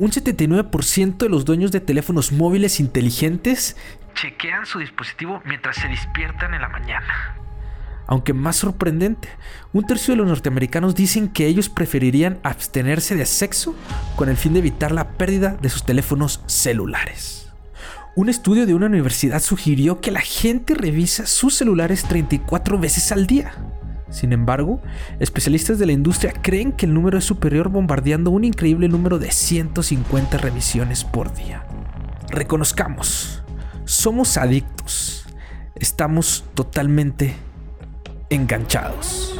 un 79% de los dueños de teléfonos móviles inteligentes chequean su dispositivo mientras se despiertan en la mañana. Aunque más sorprendente, un tercio de los norteamericanos dicen que ellos preferirían abstenerse de sexo con el fin de evitar la pérdida de sus teléfonos celulares. Un estudio de una universidad sugirió que la gente revisa sus celulares 34 veces al día. Sin embargo, especialistas de la industria creen que el número es superior bombardeando un increíble número de 150 revisiones por día. Reconozcamos, somos adictos. Estamos totalmente enganchados.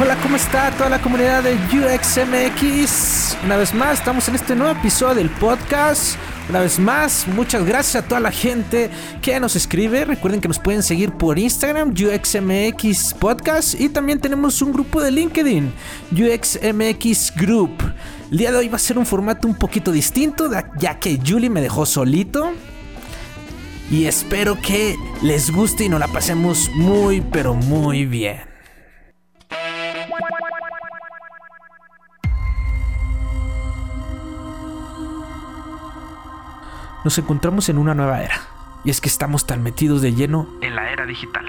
Hola, ¿cómo está toda la comunidad de UXMX? Una vez más, estamos en este nuevo episodio del podcast. Una vez más, muchas gracias a toda la gente que nos escribe. Recuerden que nos pueden seguir por Instagram, UXMX Podcast. Y también tenemos un grupo de LinkedIn, UXMX Group. El día de hoy va a ser un formato un poquito distinto, ya que Julie me dejó solito. Y espero que les guste y nos la pasemos muy, pero muy bien. Nos encontramos en una nueva era. Y es que estamos tan metidos de lleno en la era digital.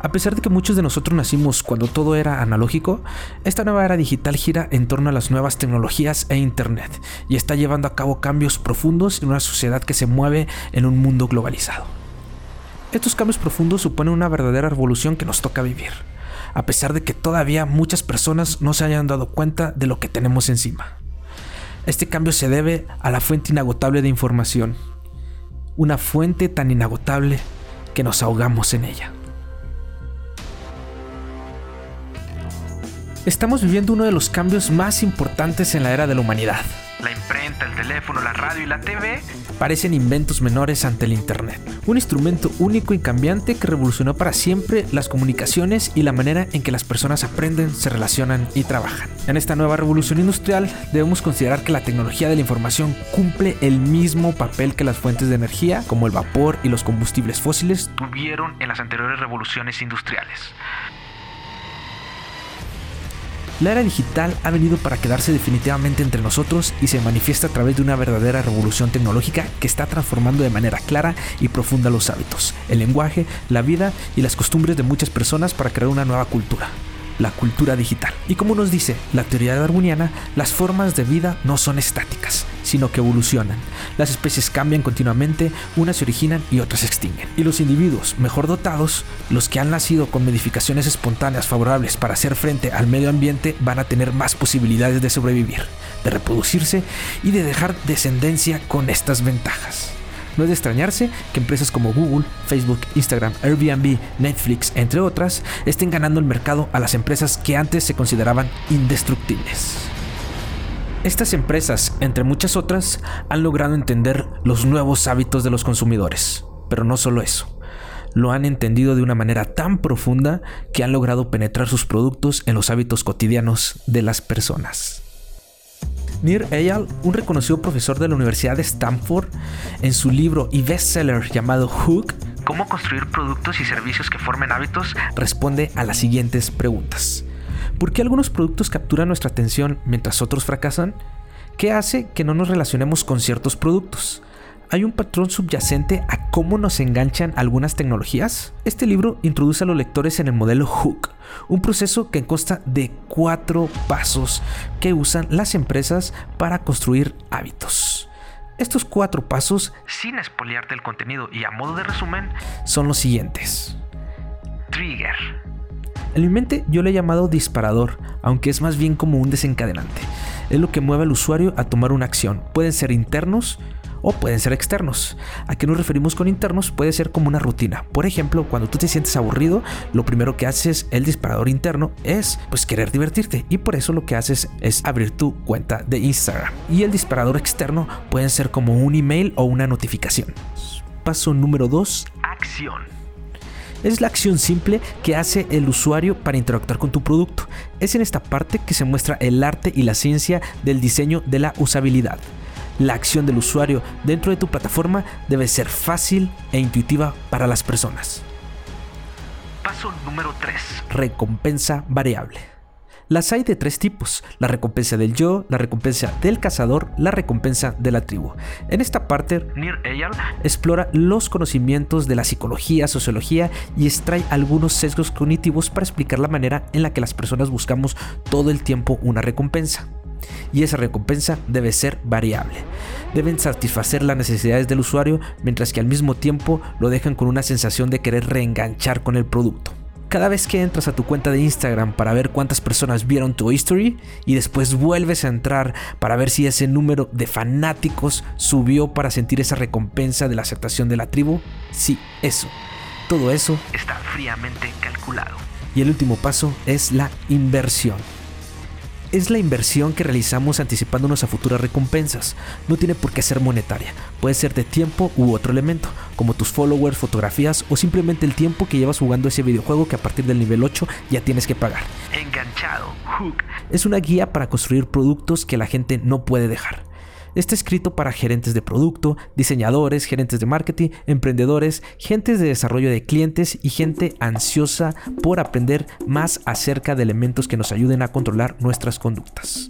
A pesar de que muchos de nosotros nacimos cuando todo era analógico, esta nueva era digital gira en torno a las nuevas tecnologías e Internet y está llevando a cabo cambios profundos en una sociedad que se mueve en un mundo globalizado. Estos cambios profundos suponen una verdadera revolución que nos toca vivir, a pesar de que todavía muchas personas no se hayan dado cuenta de lo que tenemos encima. Este cambio se debe a la fuente inagotable de información, una fuente tan inagotable que nos ahogamos en ella. Estamos viviendo uno de los cambios más importantes en la era de la humanidad. La imprenta, el teléfono, la radio y la TV parecen inventos menores ante el Internet. Un instrumento único y cambiante que revolucionó para siempre las comunicaciones y la manera en que las personas aprenden, se relacionan y trabajan. En esta nueva revolución industrial debemos considerar que la tecnología de la información cumple el mismo papel que las fuentes de energía, como el vapor y los combustibles fósiles, tuvieron en las anteriores revoluciones industriales. La era digital ha venido para quedarse definitivamente entre nosotros y se manifiesta a través de una verdadera revolución tecnológica que está transformando de manera clara y profunda los hábitos, el lenguaje, la vida y las costumbres de muchas personas para crear una nueva cultura la cultura digital. Y como nos dice la teoría darwiniana, las formas de vida no son estáticas, sino que evolucionan. Las especies cambian continuamente, unas se originan y otras se extinguen. Y los individuos mejor dotados, los que han nacido con modificaciones espontáneas favorables para hacer frente al medio ambiente, van a tener más posibilidades de sobrevivir, de reproducirse y de dejar descendencia con estas ventajas. No es de extrañarse que empresas como Google, Facebook, Instagram, Airbnb, Netflix, entre otras, estén ganando el mercado a las empresas que antes se consideraban indestructibles. Estas empresas, entre muchas otras, han logrado entender los nuevos hábitos de los consumidores. Pero no solo eso. Lo han entendido de una manera tan profunda que han logrado penetrar sus productos en los hábitos cotidianos de las personas. Nir Eyal, un reconocido profesor de la Universidad de Stanford, en su libro y bestseller llamado Hook, Cómo construir productos y servicios que formen hábitos, responde a las siguientes preguntas. ¿Por qué algunos productos capturan nuestra atención mientras otros fracasan? que hace que no nos relacionemos con ciertos productos. ¿Hay un patrón subyacente a cómo nos enganchan algunas tecnologías? Este libro introduce a los lectores en el modelo Hook, un proceso que consta de cuatro pasos que usan las empresas para construir hábitos. Estos cuatro pasos, sin espoliarte el contenido y a modo de resumen, son los siguientes. Trigger. En mi mente yo le he llamado disparador, aunque es más bien como un desencadenante. Es lo que mueve al usuario a tomar una acción. Pueden ser internos, o pueden ser externos. ¿A qué nos referimos con internos? Puede ser como una rutina. Por ejemplo, cuando tú te sientes aburrido, lo primero que haces el disparador interno es pues querer divertirte y por eso lo que haces es abrir tu cuenta de Instagram. Y el disparador externo pueden ser como un email o una notificación. Paso número 2, acción. Es la acción simple que hace el usuario para interactuar con tu producto. Es en esta parte que se muestra el arte y la ciencia del diseño de la usabilidad. La acción del usuario dentro de tu plataforma debe ser fácil e intuitiva para las personas. Paso número 3. Recompensa variable. Las hay de tres tipos, la recompensa del yo, la recompensa del cazador, la recompensa de la tribu. En esta parte, Nir Eyal explora los conocimientos de la psicología, sociología y extrae algunos sesgos cognitivos para explicar la manera en la que las personas buscamos todo el tiempo una recompensa y esa recompensa debe ser variable. Deben satisfacer las necesidades del usuario mientras que al mismo tiempo lo dejan con una sensación de querer reenganchar con el producto. Cada vez que entras a tu cuenta de Instagram para ver cuántas personas vieron tu history y después vuelves a entrar para ver si ese número de fanáticos subió para sentir esa recompensa de la aceptación de la tribu, sí, eso. Todo eso está fríamente calculado. Y el último paso es la inversión es la inversión que realizamos anticipándonos a futuras recompensas. No tiene por qué ser monetaria, puede ser de tiempo u otro elemento, como tus followers, fotografías o simplemente el tiempo que llevas jugando ese videojuego que a partir del nivel 8 ya tienes que pagar. Enganchado, Hook. Es una guía para construir productos que la gente no puede dejar. Está escrito para gerentes de producto, diseñadores, gerentes de marketing, emprendedores, gentes de desarrollo de clientes y gente ansiosa por aprender más acerca de elementos que nos ayuden a controlar nuestras conductas.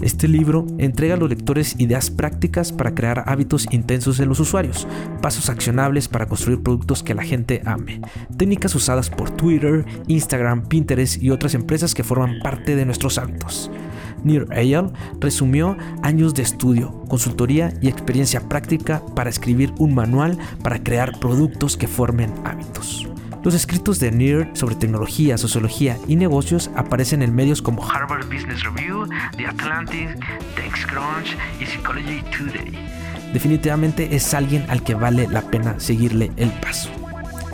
Este libro entrega a los lectores ideas prácticas para crear hábitos intensos en los usuarios, pasos accionables para construir productos que la gente ame, técnicas usadas por Twitter, Instagram, Pinterest y otras empresas que forman parte de nuestros hábitos. Nir Eyal resumió años de estudio, consultoría y experiencia práctica para escribir un manual para crear productos que formen hábitos. Los escritos de Nir sobre tecnología, sociología y negocios aparecen en medios como Harvard Business Review, The Atlantic, TechCrunch y Psychology Today. Definitivamente es alguien al que vale la pena seguirle el paso.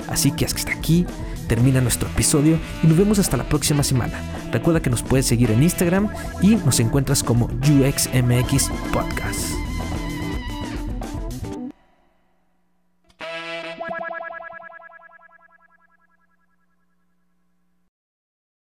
Así que hasta aquí termina nuestro episodio y nos vemos hasta la próxima semana. Recuerda que nos puedes seguir en Instagram y nos encuentras como UXMX Podcast.